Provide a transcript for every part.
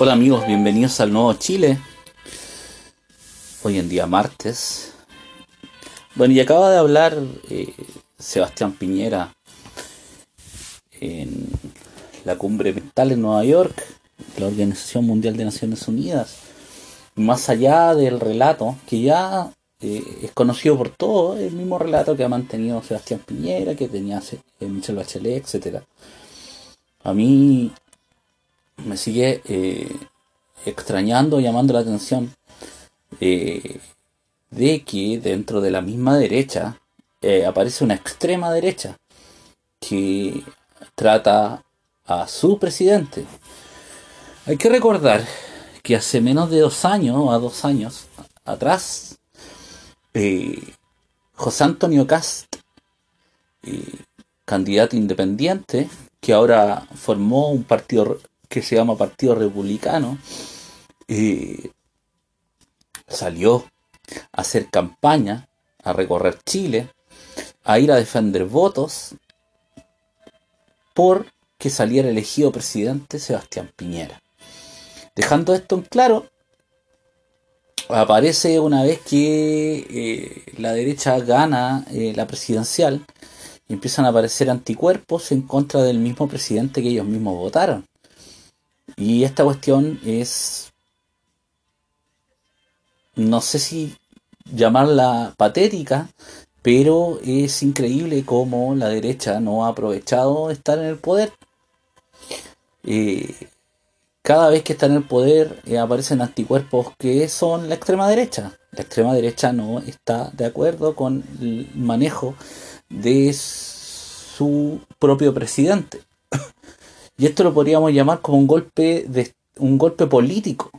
Hola amigos, bienvenidos al nuevo Chile. Hoy en día martes. Bueno, y acaba de hablar eh, Sebastián Piñera en la cumbre mental en Nueva York, la Organización Mundial de Naciones Unidas. Más allá del relato, que ya eh, es conocido por todos, el mismo relato que ha mantenido Sebastián Piñera, que tenía eh, Michelle Bachelet, etc. A mí me sigue eh, extrañando, llamando la atención de que dentro de la misma derecha aparece una extrema derecha que trata a su presidente. Hay que recordar que hace menos de dos años, a dos años atrás, eh, José Antonio Cast, eh, candidato independiente, que ahora formó un partido que se llama Partido Republicano, eh, salió a hacer campaña, a recorrer Chile, a ir a defender votos por que saliera elegido presidente Sebastián Piñera. Dejando esto en claro, aparece una vez que eh, la derecha gana eh, la presidencial y empiezan a aparecer anticuerpos en contra del mismo presidente que ellos mismos votaron. Y esta cuestión es, no sé si llamarla patética, pero es increíble cómo la derecha no ha aprovechado estar en el poder. Eh, cada vez que está en el poder eh, aparecen anticuerpos que son la extrema derecha. La extrema derecha no está de acuerdo con el manejo de su propio presidente. Y esto lo podríamos llamar como un golpe de un golpe político.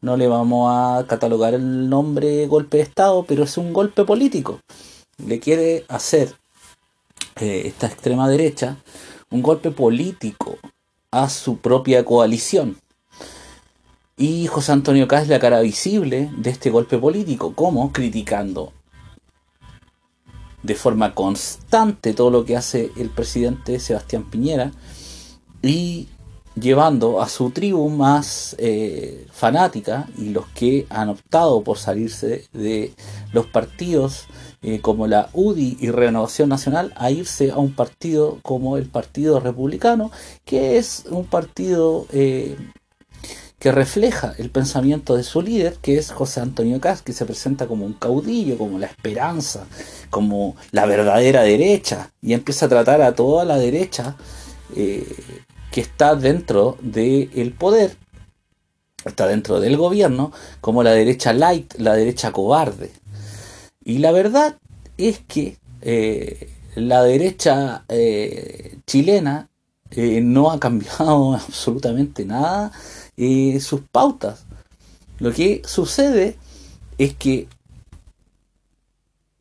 No le vamos a catalogar el nombre golpe de Estado, pero es un golpe político. Le quiere hacer eh, esta extrema derecha un golpe político a su propia coalición. Y José Antonio Caz es la cara visible de este golpe político. ¿Cómo? Criticando de forma constante todo lo que hace el presidente Sebastián Piñera y llevando a su tribu más eh, fanática y los que han optado por salirse de los partidos eh, como la UDI y Renovación Nacional a irse a un partido como el Partido Republicano, que es un partido eh, que refleja el pensamiento de su líder, que es José Antonio Caz, que se presenta como un caudillo, como la esperanza, como la verdadera derecha, y empieza a tratar a toda la derecha que está dentro del poder, está dentro del gobierno, como la derecha light, la derecha cobarde. Y la verdad es que eh, la derecha eh, chilena eh, no ha cambiado absolutamente nada sus pautas. Lo que sucede es que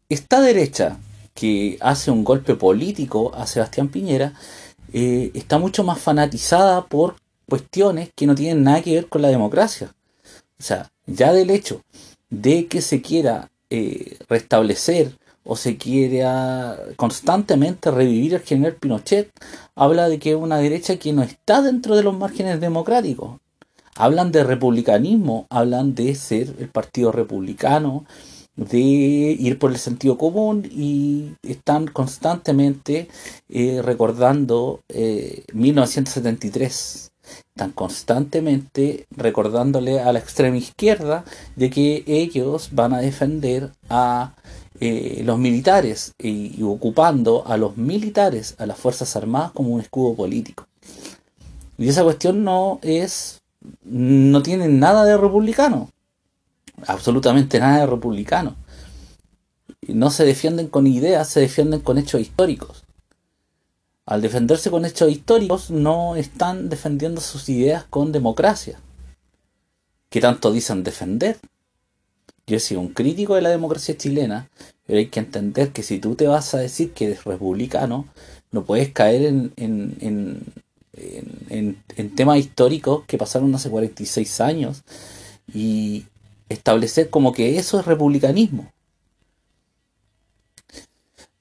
esta derecha que hace un golpe político a Sebastián Piñera está mucho más fanatizada por cuestiones que no tienen nada que ver con la democracia. O sea, ya del hecho de que se quiera eh, restablecer o se quiere constantemente revivir al general Pinochet, habla de que es una derecha que no está dentro de los márgenes democráticos. Hablan de republicanismo, hablan de ser el partido republicano, de ir por el sentido común y están constantemente eh, recordando 1973 eh, están constantemente recordándole a la extrema izquierda de que ellos van a defender a eh, los militares y, ocupando a los militares, a las Fuerzas Armadas como un escudo político. Y esa cuestión no es, no tiene nada de republicano, absolutamente nada de republicano. No se defienden con ideas, se defienden con hechos históricos al defenderse con hechos históricos, no están defendiendo sus ideas con democracia. ¿Qué tanto dicen defender? Yo he sido un crítico de la democracia chilena, pero hay que entender que si tú te vas a decir que eres republicano, no puedes caer en, en, en, en temas históricos que pasaron hace 46 años y establecer como que eso es republicanismo.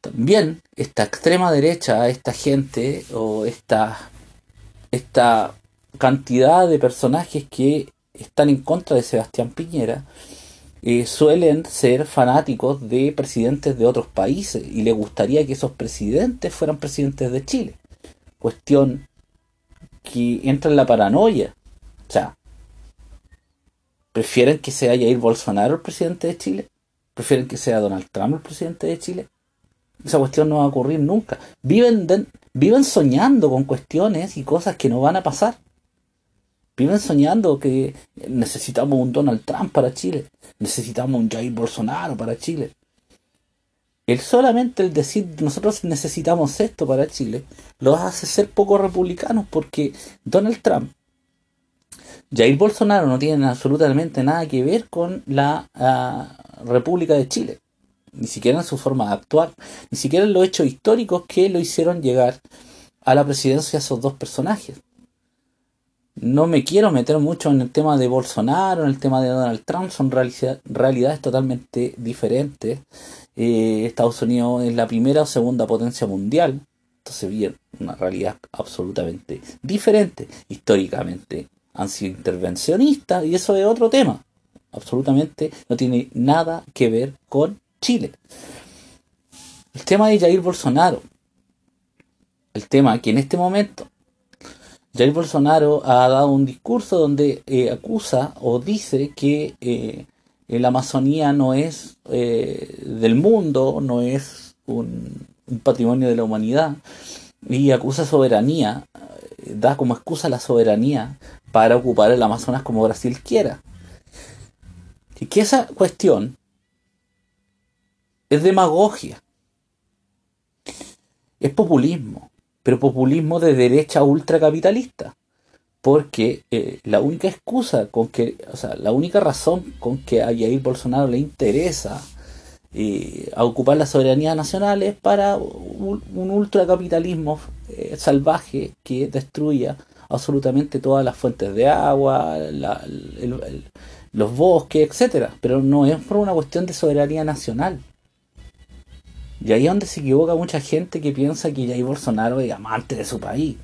También esta extrema derecha, esta gente o esta, esta cantidad de personajes que están en contra de Sebastián Piñera eh, suelen ser fanáticos de presidentes de otros países y le gustaría que esos presidentes fueran presidentes de Chile. Cuestión que entra en la paranoia. O sea, ¿prefieren que sea Jair Bolsonaro el presidente de Chile? ¿Prefieren que sea Donald Trump el presidente de Chile? Esa cuestión no va a ocurrir nunca. Viven, viven soñando con cuestiones y cosas que no van a pasar. Viven soñando que necesitamos un Donald Trump para Chile, necesitamos un Jair Bolsonaro para Chile. El solamente el decir nosotros necesitamos esto para Chile los hace ser poco republicanos porque Donald Trump, Jair Bolsonaro no tienen absolutamente nada que ver con la ah, República de Chile, ni siquiera en su forma de actuar, ni siquiera en los hechos históricos que lo hicieron llegar a la presidencia esos dos personajes no me quiero meter mucho en el tema de Bolsonaro, en el tema de Donald Trump, son realidades totalmente diferentes. Eh, Estados Unidos es la primera o segunda potencia mundial, entonces bien, una realidad absolutamente diferente. Históricamente han sido y eso es otro tema. Absolutamente no tiene nada que ver con Chile. El tema de Jair Bolsonaro. El tema que en este momento Jair Bolsonaro ha dado un discurso donde eh, acusa o dice que eh, la Amazonía no es eh, del mundo, no es un, patrimonio de la humanidad, y acusa soberanía, da como excusa la soberanía para ocupar el Amazonas como Brasil quiera. Y que esa cuestión es demagogia, es populismo pero populismo de derecha ultracapitalista. Porque eh, la única excusa con que, o sea, la única razón con que a Jair Bolsonaro le interesa eh, a ocupar la soberanía nacional es para un, ultracapitalismo eh, salvaje que destruya absolutamente todas las fuentes de agua, los bosques, etcétera. Pero no es por una cuestión de soberanía nacional. Y ahí es donde se equivoca mucha gente que piensa que Jair Bolsonaro es amante de su país.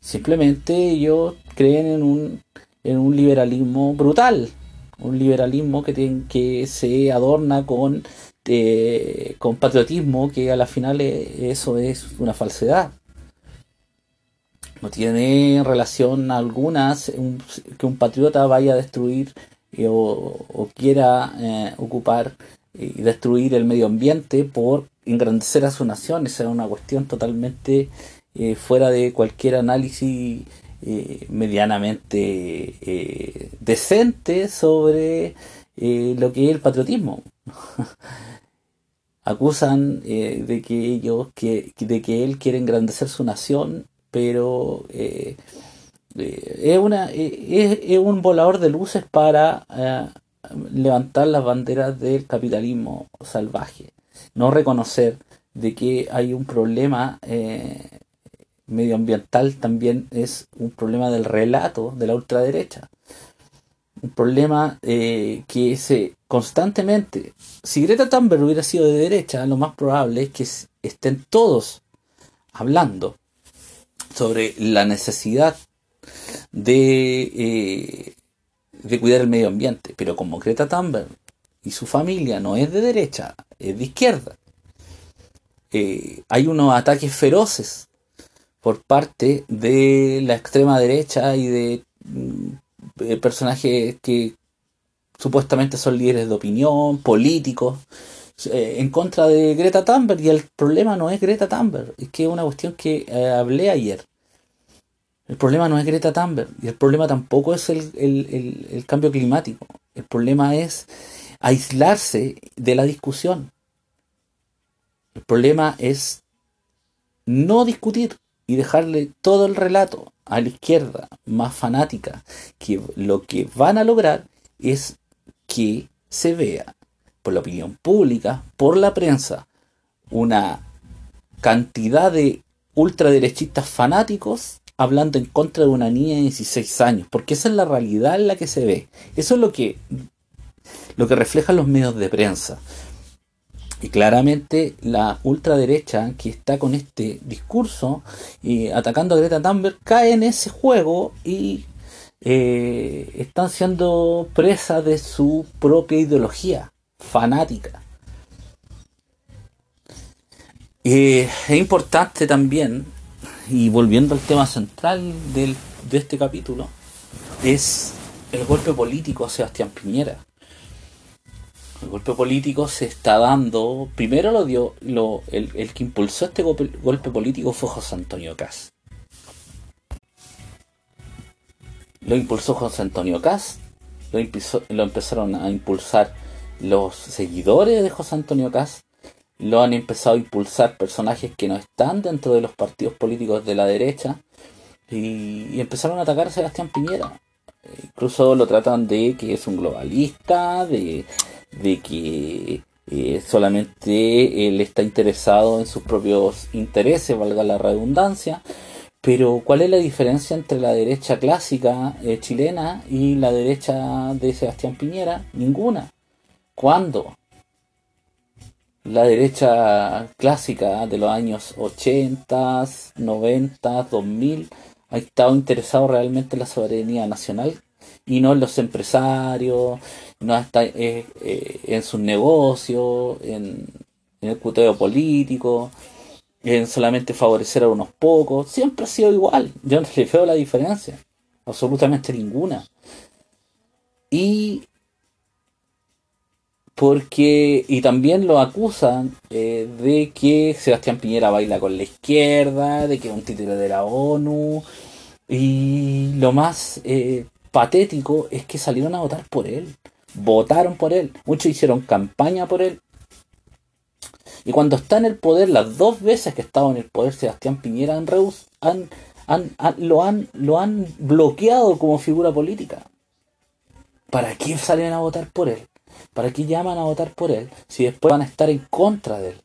Simplemente ellos creen en un, en un liberalismo brutal, un liberalismo que, que se adorna con, eh, con patriotismo, que a la final eso es una falsedad. No tiene relación alguna que un patriota vaya a destruir eh, o, quiera eh, ocupar y destruir el medio ambiente por engrandecer a su nación. Esa es una cuestión totalmente fuera de cualquier análisis eh, medianamente eh, decente sobre lo que es el patriotismo. Acusan de que ellos, que, de que él quiere engrandecer su nación, pero es, una, es, un volador de luces para levantar las banderas del capitalismo salvaje, no reconocer de que hay un problema eh, medioambiental también es un problema del relato de la ultraderecha. Un problema eh, que se constantemente, si Greta Thunberg hubiera sido de derecha, lo más probable es que estén todos hablando sobre la necesidad de eh, de cuidar el medio ambiente. Pero como Greta Thunberg y su familia no es de derecha, es de izquierda, eh, hay unos ataques feroces por parte de la extrema derecha y de mm, personajes que supuestamente son líderes de opinión, políticos, eh, en contra de Greta Thunberg. Y el problema no es Greta Thunberg, es que es una cuestión que eh, hablé ayer. El problema no es Greta Thunberg y el problema tampoco es el, cambio climático. El problema es aislarse de la discusión. El problema es no discutir y dejarle todo el relato a la izquierda más fanática, que lo que van a lograr es que se vea por la opinión pública, por la prensa, una cantidad de ultraderechistas fanáticos hablando en contra de una niña de 16 años, porque esa es la realidad en la que se ve. Eso es lo que, lo que reflejan los medios de prensa. Y claramente la ultraderecha que está con este discurso y atacando a Greta Thunberg cae en ese juego y eh, están siendo presa de su propia ideología fanática. Eh, es importante también, y volviendo al tema central del, de este capítulo, es el golpe político a Sebastián Piñera. El golpe político se está dando. Primero lo dio. Lo, el, que impulsó este golpe, golpe político fue José Antonio Caz. Lo impulsó José Antonio Caz. Lo, lo empezaron a impulsar los seguidores de José Antonio Caz. Lo han empezado a impulsar personajes que no están dentro de los partidos políticos de la derecha. Y, y empezaron a atacar a Sebastián Piñera. Incluso lo tratan de que es un globalista, de de que eh, solamente él está interesado en sus propios intereses, valga la redundancia. Pero ¿cuál es la diferencia entre la derecha clásica eh, chilena y la derecha de Sebastián Piñera? Ninguna. ¿Cuándo? La derecha clásica de los años 80, 90, 2000 ha estado interesado realmente en la soberanía nacional y no en los empresarios, no está eh, eh, en sus negocios, en, el cuteo político, en solamente favorecer a unos pocos. Siempre ha sido igual. Yo no le veo la diferencia. Absolutamente ninguna. Y porque y también lo acusan eh, de que Sebastián Piñera baila con la izquierda, de que es un título de la ONU y lo más patético es que salieron a votar por él. Votaron por él. Muchos hicieron campaña por él. Y cuando está en el poder, las dos veces que estaba en el poder Sebastián Piñera han, han, lo, han, lo han bloqueado como figura política. ¿Para qué salen a votar por él? ¿Para qué llaman a votar por él si después van a estar en contra de él?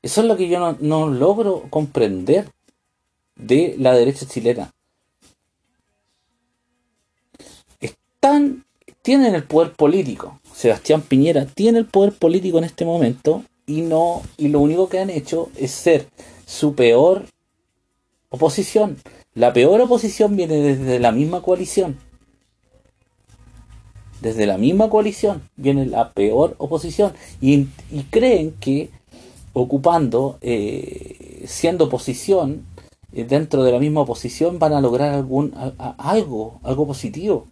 Eso es lo que yo no, no logro comprender de la derecha chilena. Tienen el poder político. Sebastián Piñera tiene el poder político en este momento y no y lo único que han hecho es ser su peor oposición. La peor oposición viene desde la misma coalición. Desde la misma coalición viene la peor oposición y, creen que ocupando, eh, siendo oposición, eh, dentro de la misma oposición van a lograr algún algo, algo positivo.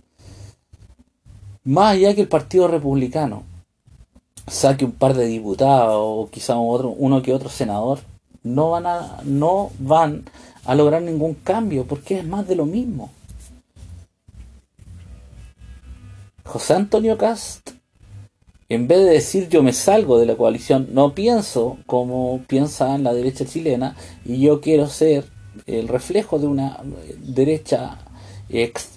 Más allá que el Partido Republicano saque un par de diputados o quizá otro, uno que otro senador, no van a, no van a lograr ningún cambio porque es más de lo mismo. José Antonio Cast, en vez de decir yo me salgo de la coalición, no pienso como piensa la derecha chilena y yo quiero ser el reflejo de una derecha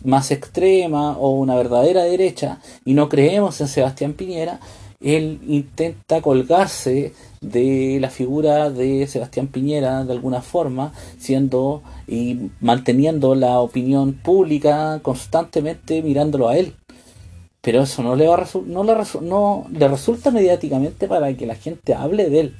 más extrema o una verdadera derecha y no creemos en Sebastián Piñera, él intenta colgarse de la figura de Sebastián Piñera de alguna forma, siendo y manteniendo la opinión pública constantemente mirándolo a él. Pero eso no le va no le, no le resulta mediáticamente para que la gente hable de él,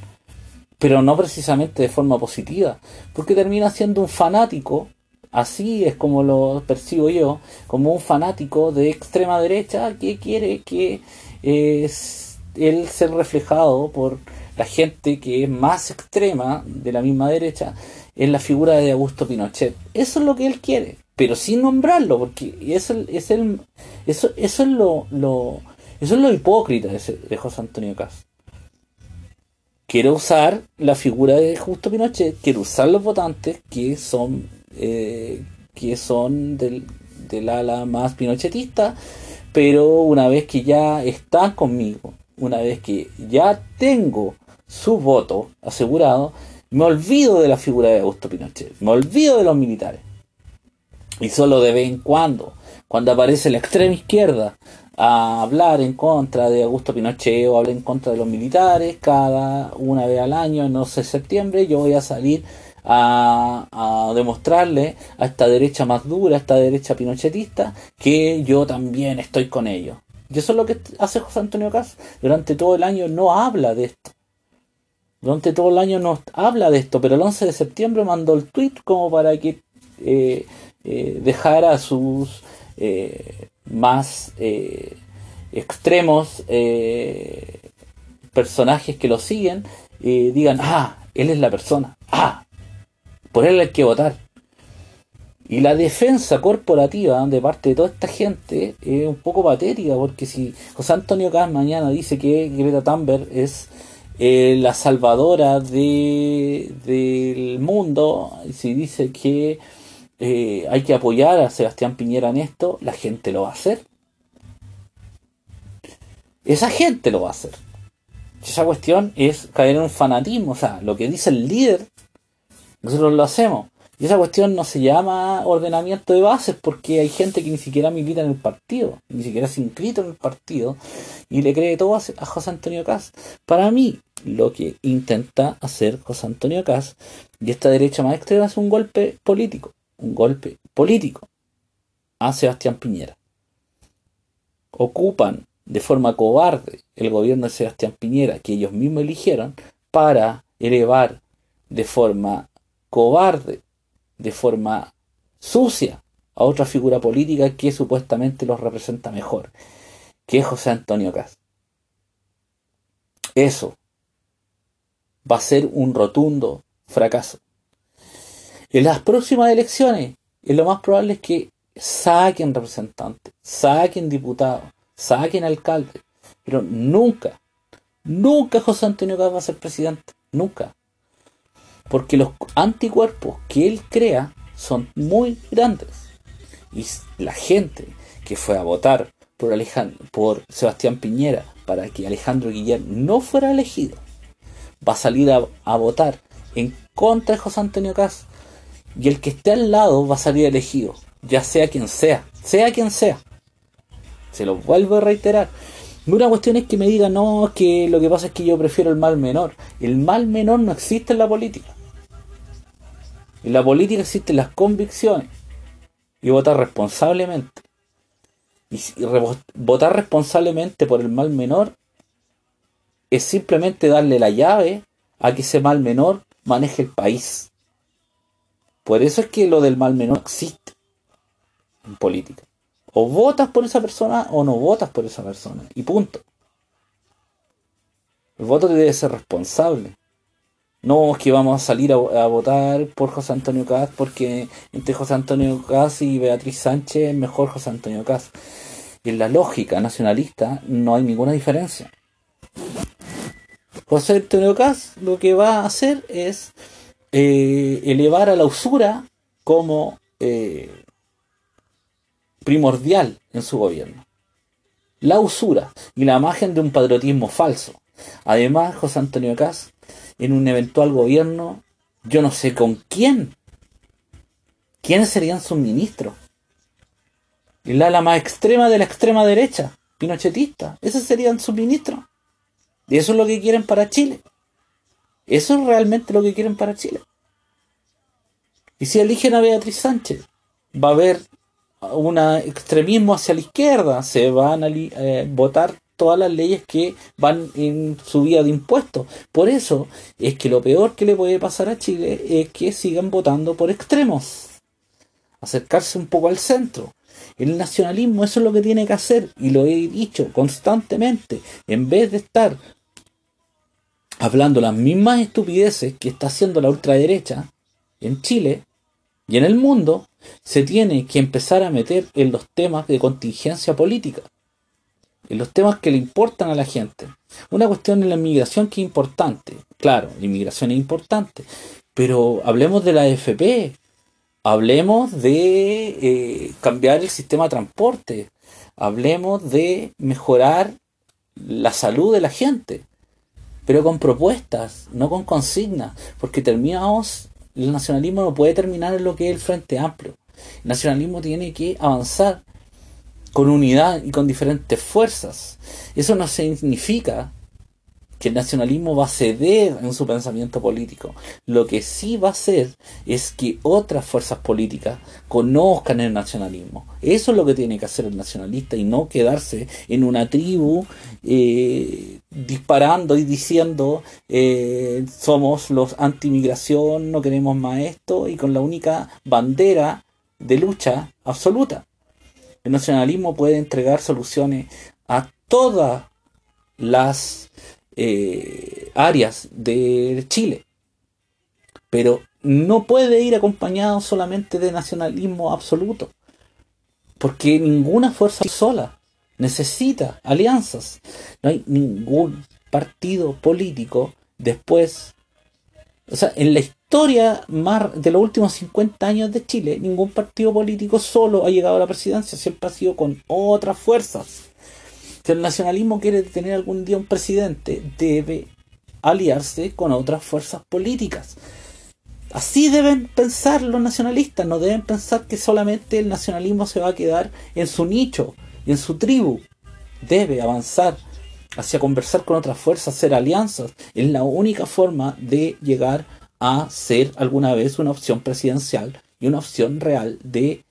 pero no precisamente de forma positiva, porque termina siendo un fanático Así es como lo percibo yo, como un fanático de extrema derecha que quiere que es él ser reflejado por la gente que es más extrema de la misma derecha en la figura de Augusto Pinochet. Eso es lo que él quiere, pero sin nombrarlo, porque eso es el eso, eso es lo, lo eso es lo hipócrita de, de José Antonio Castro. Quiero usar la figura de Augusto Pinochet, quiero usar los votantes que son eh, que son del, del ala más pinochetista, pero una vez que ya están conmigo, una vez que ya tengo su voto asegurado, me olvido de la figura de Augusto Pinochet, me olvido de los militares. Y solo de vez en cuando, cuando aparece la extrema izquierda a hablar en contra de Augusto Pinochet o hablar en contra de los militares, cada una vez al año, no sé, septiembre, yo voy a salir a, demostrarle a esta derecha más dura, a esta derecha pinochetista, que yo también estoy con ellos. Y eso es lo que hace José Antonio Cas. Durante todo el año no habla de esto. Durante todo el año no habla de esto, pero el 11 de septiembre mandó el tweet como para que eh, eh, dejara a sus eh, más extremos personajes que lo siguen digan, ah, él es la persona, ah, por él hay que votar. Y la defensa corporativa de parte de toda esta gente es un poco patética, porque si José Antonio Cas mañana dice que Greta Thunberg es eh, la salvadora de, del mundo, si dice que eh, hay que apoyar a Sebastián Piñera en esto, la gente lo va a hacer. Esa gente lo va a hacer. Esa cuestión es caer en un fanatismo, o sea, lo que dice el líder, nosotros lo hacemos. Y esa cuestión no se llama ordenamiento de bases porque hay gente que ni siquiera milita en el partido, ni siquiera se inscrito en el partido y le cree todo a José Antonio Cas. Para mí, lo que intenta hacer José Antonio Cas y esta derecha más extrema es un golpe político, un golpe político a Sebastián Piñera. Ocupan de forma cobarde el gobierno de Sebastián Piñera que ellos mismos eligieron para elevar de forma cobarde de forma sucia a otra figura política que supuestamente los representa mejor, que es José Antonio Caz. Eso va a ser un rotundo fracaso. En las próximas elecciones, lo más probable es que saquen representantes, saquen diputados, saquen alcaldes, pero nunca, nunca José Antonio Caz va a ser presidente, nunca. Porque los anticuerpos que él crea son muy grandes. Y la gente que fue a votar por, por Sebastián Piñera para que Alejandro Guillén no fuera elegido, va a salir a, votar en contra de José Antonio Caz. Y el que esté al lado va a salir elegido, ya sea quien sea, sea quien sea. Se lo vuelvo a reiterar. Una cuestión es que me digan, no, que lo que pasa es que yo prefiero el mal menor. El mal menor no existe en la política. En la política existen las convicciones y votar responsablemente. Y, votar responsablemente por el mal menor es simplemente darle la llave a que ese mal menor maneje el país. Por eso es que lo del mal menor existe en política. O votas por esa persona o no votas por esa persona. Y punto. El voto debe ser responsable. No es que vamos a salir a, votar por José Antonio Caz porque entre José Antonio Caz y Beatriz Sánchez mejor José Antonio Caz. En la lógica nacionalista no hay ninguna diferencia. José Antonio Caz lo que va a hacer es eh, elevar a la usura como eh, primordial en su gobierno. La usura y la imagen de un patriotismo falso. Además, José Antonio Caz, en un eventual gobierno, yo no sé con quién. ¿Quiénes serían sus ministros? El ala más extrema de la extrema derecha, pinochetista. Esos serían sus ministros. Y eso es lo que quieren para Chile. Eso es realmente lo que quieren para Chile. Y si eligen a Beatriz Sánchez, va a haber un extremismo hacia la izquierda, se van a eh, votar todas las leyes que van en subida de impuestos. Por eso es que lo peor que le puede pasar a Chile es que sigan votando por extremos. Acercarse un poco al centro. El nacionalismo eso es lo que tiene que hacer y lo he dicho constantemente. En vez de estar hablando las mismas estupideces que está haciendo la ultraderecha en Chile y en el mundo, se tiene que empezar a meter en los temas de contingencia política, en los temas que le importan a la gente. Una cuestión en la inmigración que es importante, claro, la inmigración es importante, pero hablemos de la AFP, hablemos de eh, cambiar el sistema de transporte, hablemos de mejorar la salud de la gente, pero con propuestas, no con consignas, porque terminamos el nacionalismo no puede terminar en lo que es el Frente Amplio. El nacionalismo tiene que avanzar con unidad y con diferentes fuerzas. Eso no significa que el nacionalismo va a ceder en su pensamiento político. Lo que sí va a hacer es que otras fuerzas políticas conozcan el nacionalismo. Eso es lo que tiene que hacer el nacionalista y no quedarse en una tribu eh, disparando y diciendo eh, somos los anti-migración, no queremos más esto y con la única bandera de lucha absoluta. El nacionalismo puede entregar soluciones a todas las eh, áreas de Chile, pero no puede ir acompañado solamente de nacionalismo absoluto, porque ninguna fuerza sola necesita alianzas. No hay ningún partido político después, o sea, en la historia más de los últimos 50 años de Chile, ningún partido político solo ha llegado a la presidencia, siempre ha sido con otras fuerzas. Si el nacionalismo quiere tener algún día un presidente, debe aliarse con otras fuerzas políticas. Así deben pensar los nacionalistas, no deben pensar que solamente el nacionalismo se va a quedar en su nicho en su tribu. Debe avanzar hacia conversar con otras fuerzas, hacer alianzas. Es la única forma de llegar a ser alguna vez una opción presidencial y una opción real de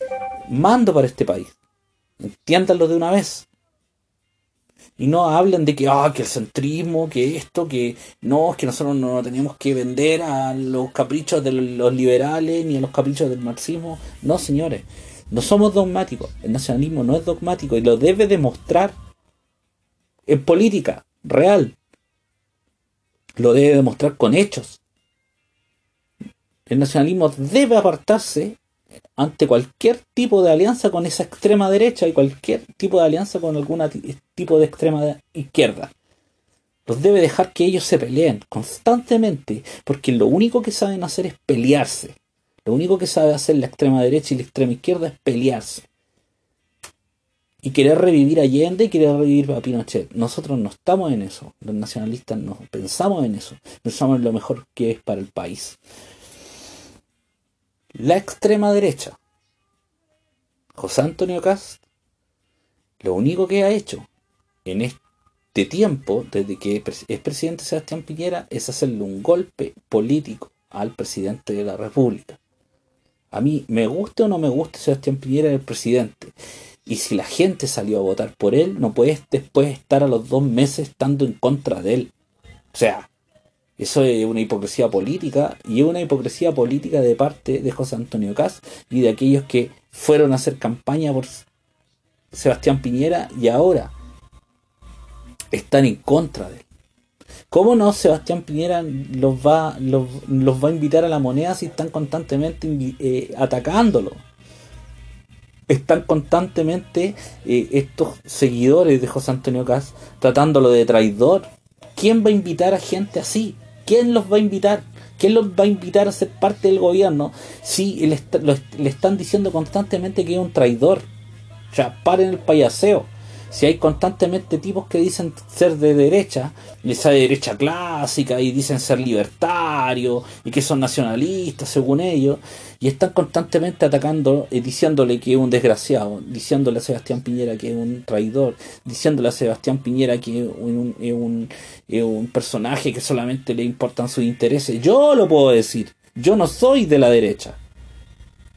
mando para este país. Entiéndanlo de una vez. Y no hablen de que, ah, que el centrismo, que esto, que no, que nosotros no teníamos que vender a los caprichos de los liberales ni a los caprichos del marxismo. No, señores, no somos dogmáticos. El nacionalismo no es dogmático y lo debe demostrar en política real. Lo debe demostrar con hechos. El nacionalismo debe apartarse ante cualquier tipo de alianza con esa extrema derecha y cualquier tipo de alianza con algún tipo de extrema izquierda. Los debe dejar que ellos se peleen constantemente, porque lo único que saben hacer es pelearse. Lo único que sabe hacer la extrema derecha y la extrema izquierda es pelearse. Y querer revivir Allende y querer revivir a Pinochet. Nosotros no estamos en eso. Los nacionalistas no pensamos en eso. Pensamos en lo mejor que es para el país. La extrema derecha, José Antonio Cast, lo único que ha hecho en este tiempo, desde que es presidente Sebastián Piñera, es hacerle un golpe político al presidente de la República. A mí, me guste o no me guste Sebastián Piñera el presidente. Y si la gente salió a votar por él, no puedes después estar a los dos meses estando en contra de él. O sea, eso es una hipocresía política y es una hipocresía política de parte de José Antonio Caz y de aquellos que fueron a hacer campaña por Sebastián Piñera y ahora están en contra de él. ¿Cómo no Sebastián Piñera los va, los, va a invitar a la moneda si están constantemente eh, atacándolo? Están constantemente eh, estos seguidores de José Antonio Caz tratándolo de traidor. ¿Quién va a invitar a gente así? ¿Quién los va a invitar? ¿Quién los va a invitar a ser parte del gobierno si le, le están diciendo constantemente que es un traidor? O sea, paren el payaseo si hay constantemente tipos que dicen ser de derecha, esa derecha clásica, y dicen ser libertarios, y que son nacionalistas según ellos, y están constantemente atacando, y diciéndole que es un desgraciado, diciéndole a Sebastián Piñera que es un traidor, diciéndole a Sebastián Piñera que es un, un, un personaje que solamente le importan sus intereses. Yo lo puedo decir, yo no soy de la derecha.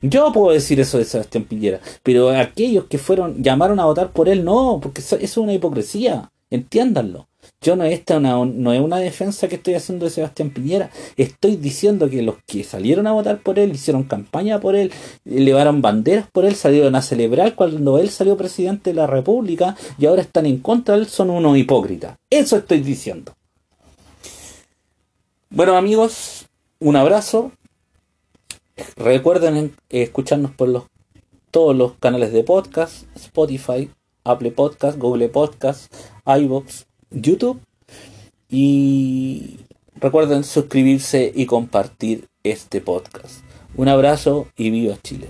Yo puedo decir eso de Sebastián Piñera, pero aquellos que fueron, llamaron a votar por él, no, porque eso, es una hipocresía, entiéndanlo. Yo no, esta no es una defensa que estoy haciendo de Sebastián Piñera, estoy diciendo que los que salieron a votar por él, hicieron campaña por él, elevaron banderas por él, salieron a celebrar cuando él salió presidente de la República y ahora están en contra de él, son unos hipócritas. Eso estoy diciendo. Bueno amigos, un abrazo, Recuerden escucharnos por los, todos los canales de podcast, Spotify, Apple Podcast, Google Podcast, iVoox, YouTube. Y recuerden suscribirse y compartir este podcast. Un abrazo y viva Chile.